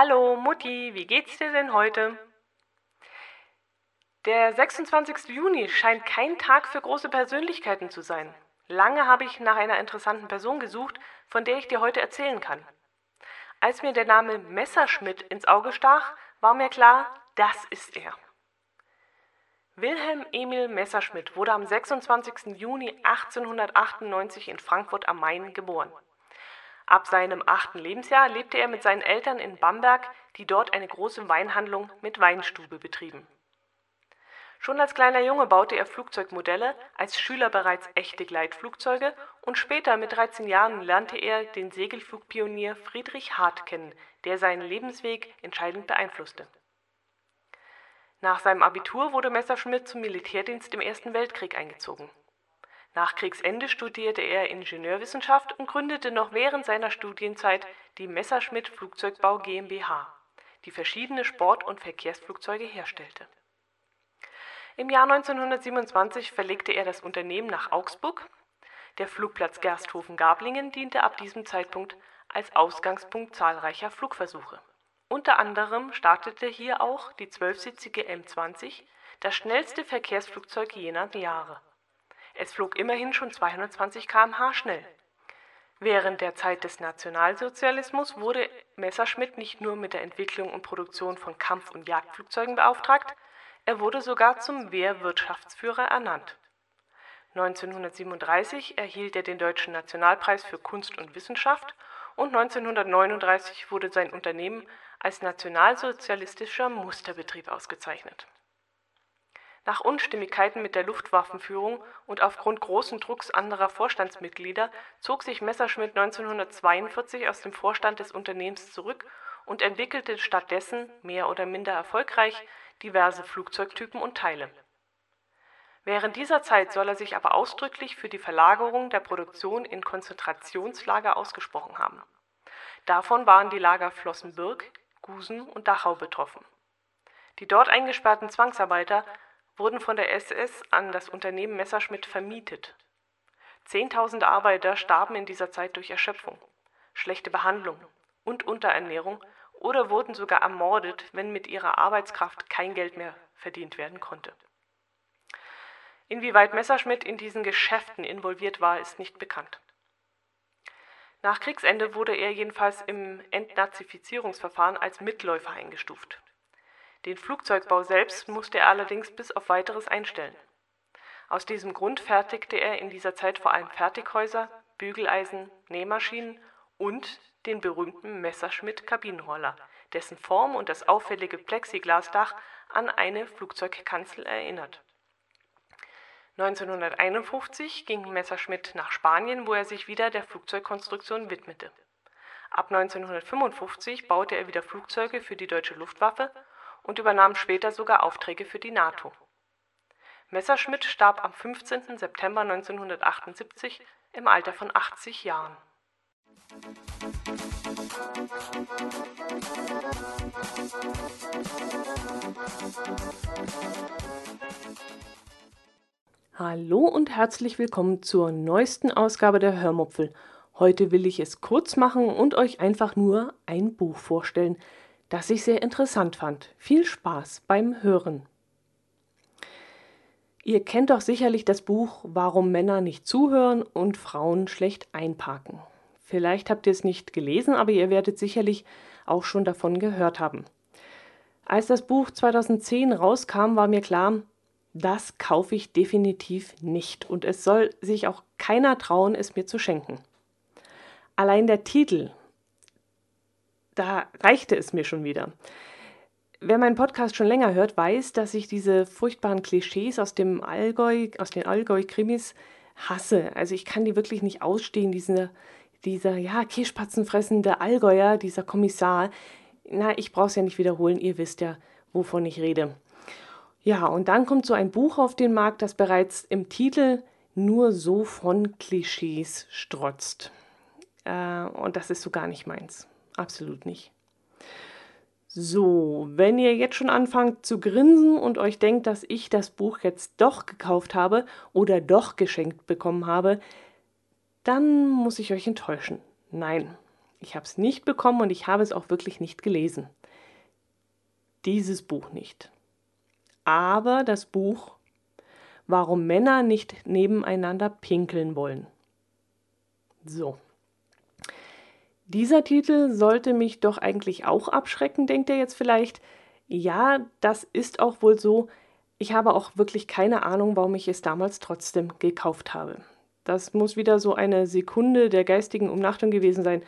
Hallo Mutti, wie geht's dir denn heute? Der 26. Juni scheint kein Tag für große Persönlichkeiten zu sein. Lange habe ich nach einer interessanten Person gesucht, von der ich dir heute erzählen kann. Als mir der Name Messerschmidt ins Auge stach, war mir klar, das ist er. Wilhelm Emil Messerschmidt wurde am 26. Juni 1898 in Frankfurt am Main geboren. Ab seinem achten Lebensjahr lebte er mit seinen Eltern in Bamberg, die dort eine große Weinhandlung mit Weinstube betrieben. Schon als kleiner Junge baute er Flugzeugmodelle, als Schüler bereits echte Gleitflugzeuge und später mit 13 Jahren lernte er den Segelflugpionier Friedrich Hart kennen, der seinen Lebensweg entscheidend beeinflusste. Nach seinem Abitur wurde Messerschmidt zum Militärdienst im Ersten Weltkrieg eingezogen. Nach Kriegsende studierte er Ingenieurwissenschaft und gründete noch während seiner Studienzeit die Messerschmitt Flugzeugbau GmbH, die verschiedene Sport- und Verkehrsflugzeuge herstellte. Im Jahr 1927 verlegte er das Unternehmen nach Augsburg. Der Flugplatz Gersthofen-Gablingen diente ab diesem Zeitpunkt als Ausgangspunkt zahlreicher Flugversuche. Unter anderem startete hier auch die zwölfsitzige M20, das schnellste Verkehrsflugzeug jener Jahre. Es flog immerhin schon 220 km/h schnell. Während der Zeit des Nationalsozialismus wurde Messerschmitt nicht nur mit der Entwicklung und Produktion von Kampf- und Jagdflugzeugen beauftragt, er wurde sogar zum Wehrwirtschaftsführer ernannt. 1937 erhielt er den Deutschen Nationalpreis für Kunst und Wissenschaft und 1939 wurde sein Unternehmen als nationalsozialistischer Musterbetrieb ausgezeichnet nach Unstimmigkeiten mit der Luftwaffenführung und aufgrund großen Drucks anderer Vorstandsmitglieder zog sich Messerschmitt 1942 aus dem Vorstand des Unternehmens zurück und entwickelte stattdessen, mehr oder minder erfolgreich, diverse Flugzeugtypen und Teile. Während dieser Zeit soll er sich aber ausdrücklich für die Verlagerung der Produktion in Konzentrationslager ausgesprochen haben. Davon waren die Lager Flossenbürg, Gusen und Dachau betroffen. Die dort eingesperrten Zwangsarbeiter wurden von der SS an das Unternehmen Messerschmitt vermietet. Zehntausende Arbeiter starben in dieser Zeit durch Erschöpfung, schlechte Behandlung und Unterernährung oder wurden sogar ermordet, wenn mit ihrer Arbeitskraft kein Geld mehr verdient werden konnte. Inwieweit Messerschmitt in diesen Geschäften involviert war, ist nicht bekannt. Nach Kriegsende wurde er jedenfalls im Entnazifizierungsverfahren als Mitläufer eingestuft. Den Flugzeugbau selbst musste er allerdings bis auf weiteres einstellen. Aus diesem Grund fertigte er in dieser Zeit vor allem Fertighäuser, Bügeleisen, Nähmaschinen und den berühmten Messerschmitt-Kabinenroller, dessen Form und das auffällige Plexiglasdach an eine Flugzeugkanzel erinnert. 1951 ging Messerschmitt nach Spanien, wo er sich wieder der Flugzeugkonstruktion widmete. Ab 1955 baute er wieder Flugzeuge für die deutsche Luftwaffe und übernahm später sogar Aufträge für die NATO. Messerschmitt starb am 15. September 1978 im Alter von 80 Jahren. Hallo und herzlich willkommen zur neuesten Ausgabe der Hörmupfel. Heute will ich es kurz machen und euch einfach nur ein Buch vorstellen, das ich sehr interessant fand. Viel Spaß beim Hören. Ihr kennt doch sicherlich das Buch Warum Männer nicht zuhören und Frauen schlecht einparken. Vielleicht habt ihr es nicht gelesen, aber ihr werdet sicherlich auch schon davon gehört haben. Als das Buch 2010 rauskam, war mir klar, das kaufe ich definitiv nicht und es soll sich auch keiner trauen, es mir zu schenken. Allein der Titel da reichte es mir schon wieder. Wer meinen Podcast schon länger hört, weiß, dass ich diese furchtbaren Klischees aus dem Allgäu, aus den Allgäu-Krimis hasse. Also ich kann die wirklich nicht ausstehen, diese, dieser, ja, Kirschpatzenfressende Allgäuer, dieser Kommissar. Na, ich brauche es ja nicht wiederholen, ihr wisst ja, wovon ich rede. Ja, und dann kommt so ein Buch auf den Markt, das bereits im Titel nur so von Klischees strotzt. Äh, und das ist so gar nicht meins. Absolut nicht. So, wenn ihr jetzt schon anfangt zu grinsen und euch denkt, dass ich das Buch jetzt doch gekauft habe oder doch geschenkt bekommen habe, dann muss ich euch enttäuschen. Nein, Ich habe es nicht bekommen und ich habe es auch wirklich nicht gelesen. Dieses Buch nicht. Aber das Buch Warum Männer nicht nebeneinander pinkeln wollen. So. Dieser Titel sollte mich doch eigentlich auch abschrecken, denkt ihr jetzt vielleicht. Ja, das ist auch wohl so. Ich habe auch wirklich keine Ahnung, warum ich es damals trotzdem gekauft habe. Das muss wieder so eine Sekunde der geistigen Umnachtung gewesen sein,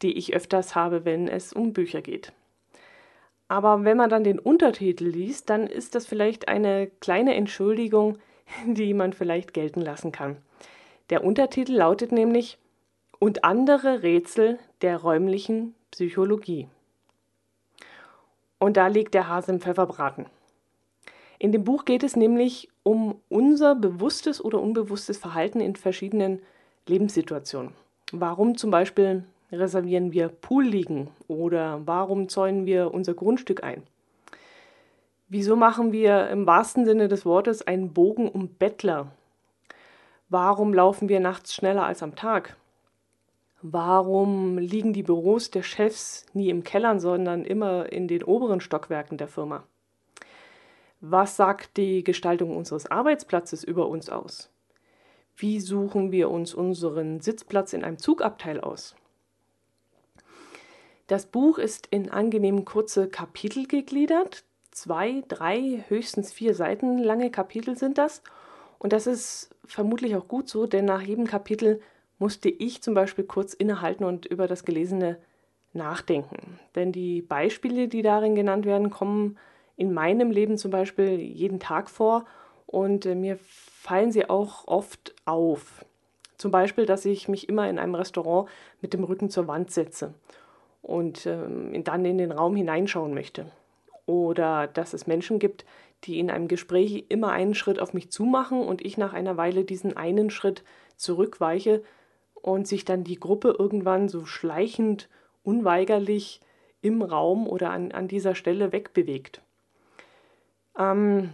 die ich öfters habe, wenn es um Bücher geht. Aber wenn man dann den Untertitel liest, dann ist das vielleicht eine kleine Entschuldigung, die man vielleicht gelten lassen kann. Der Untertitel lautet nämlich Und andere Rätsel der räumlichen Psychologie. Und da liegt der Hase im Pfefferbraten. In dem Buch geht es nämlich um unser bewusstes oder unbewusstes Verhalten in verschiedenen Lebenssituationen. Warum zum Beispiel reservieren wir Poolliegen oder warum zäunen wir unser Grundstück ein? Wieso machen wir im wahrsten Sinne des Wortes einen Bogen um Bettler? Warum laufen wir nachts schneller als am Tag? Warum liegen die Büros der Chefs nie im Keller, sondern immer in den oberen Stockwerken der Firma? Was sagt die Gestaltung unseres Arbeitsplatzes über uns aus? Wie suchen wir uns unseren Sitzplatz in einem Zugabteil aus? Das Buch ist in angenehm kurze Kapitel gegliedert, zwei, drei, höchstens vier Seiten lange Kapitel sind das. Und das ist vermutlich auch gut so, denn nach jedem Kapitel musste ich zum Beispiel kurz innehalten und über das Gelesene nachdenken. Denn die Beispiele, die darin genannt werden, kommen in meinem Leben zum Beispiel jeden Tag vor und äh, mir fallen sie auch oft auf. Zum Beispiel, dass ich mich immer in einem Restaurant mit dem Rücken zur Wand setze und ähm, dann in den Raum hineinschauen möchte oder dass es Menschen gibt, die in einem Gespräch immer einen Schritt auf mich zumachen und ich nach einer Weile diesen einen Schritt zurückweiche und sich dann die Gruppe irgendwann so schleichend, unweigerlich im Raum oder an, an dieser Stelle wegbewegt. Ähm,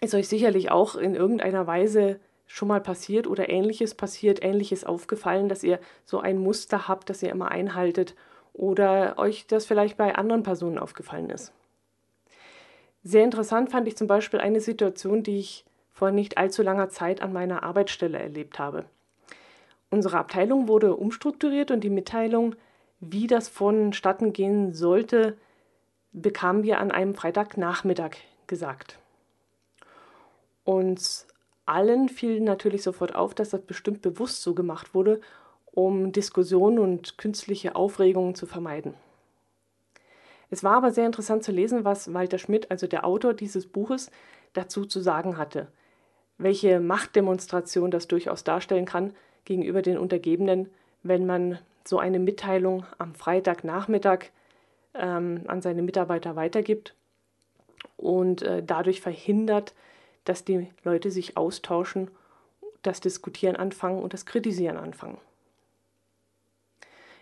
ist euch sicherlich auch in irgendeiner Weise schon mal passiert oder ähnliches passiert, ähnliches aufgefallen, dass ihr so ein Muster habt, das ihr immer einhaltet oder euch das vielleicht bei anderen Personen aufgefallen ist. Sehr interessant fand ich zum Beispiel eine Situation, die ich vor nicht allzu langer Zeit an meiner Arbeitsstelle erlebt habe. Unsere Abteilung wurde umstrukturiert und die Mitteilung, wie das vonstatten gehen sollte, bekamen wir an einem Freitagnachmittag gesagt. Uns allen fiel natürlich sofort auf, dass das bestimmt bewusst so gemacht wurde, um Diskussionen und künstliche Aufregungen zu vermeiden. Es war aber sehr interessant zu lesen, was Walter Schmidt, also der Autor dieses Buches, dazu zu sagen hatte. Welche Machtdemonstration das durchaus darstellen kann gegenüber den Untergebenen, wenn man so eine Mitteilung am Freitagnachmittag ähm, an seine Mitarbeiter weitergibt und äh, dadurch verhindert, dass die Leute sich austauschen, das Diskutieren anfangen und das Kritisieren anfangen.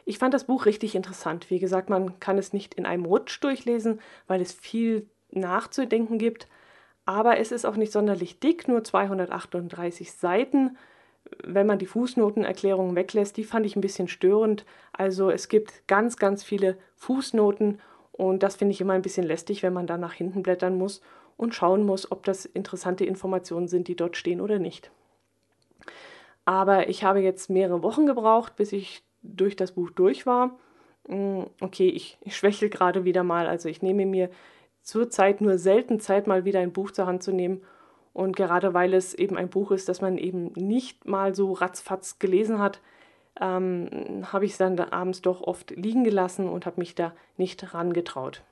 Ich fand das Buch richtig interessant. Wie gesagt, man kann es nicht in einem Rutsch durchlesen, weil es viel nachzudenken gibt. Aber es ist auch nicht sonderlich dick, nur 238 Seiten. Wenn man die Fußnotenerklärungen weglässt, die fand ich ein bisschen störend. Also es gibt ganz, ganz viele Fußnoten und das finde ich immer ein bisschen lästig, wenn man da nach hinten blättern muss und schauen muss, ob das interessante Informationen sind, die dort stehen oder nicht. Aber ich habe jetzt mehrere Wochen gebraucht, bis ich durch das Buch durch war. Mm, okay, ich, ich schwächel gerade wieder mal. Also ich nehme mir zurzeit nur selten Zeit, mal wieder ein Buch zur Hand zu nehmen. Und gerade weil es eben ein Buch ist, das man eben nicht mal so ratzfatz gelesen hat, ähm, habe ich es dann da abends doch oft liegen gelassen und habe mich da nicht rangetraut.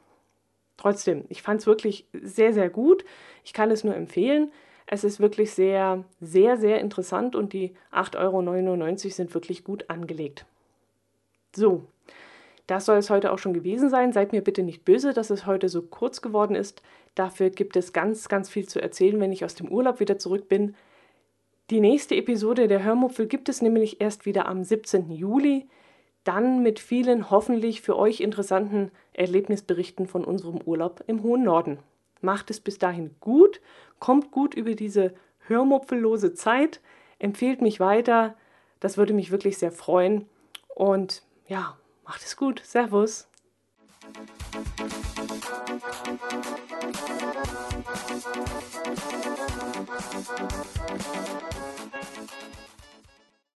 Trotzdem, ich fand es wirklich sehr, sehr gut. Ich kann es nur empfehlen. Es ist wirklich sehr, sehr, sehr interessant und die 8,99 Euro sind wirklich gut angelegt. So, das soll es heute auch schon gewesen sein. Seid mir bitte nicht böse, dass es heute so kurz geworden ist. Dafür gibt es ganz, ganz viel zu erzählen, wenn ich aus dem Urlaub wieder zurück bin. Die nächste Episode der Hörmupfel gibt es nämlich erst wieder am 17. Juli. Dann mit vielen hoffentlich für euch interessanten Erlebnisberichten von unserem Urlaub im hohen Norden. Macht es bis dahin gut, kommt gut über diese hörmupfellose Zeit, empfehlt mich weiter. Das würde mich wirklich sehr freuen. Und ja, Macht es gut. Servus. Thank you.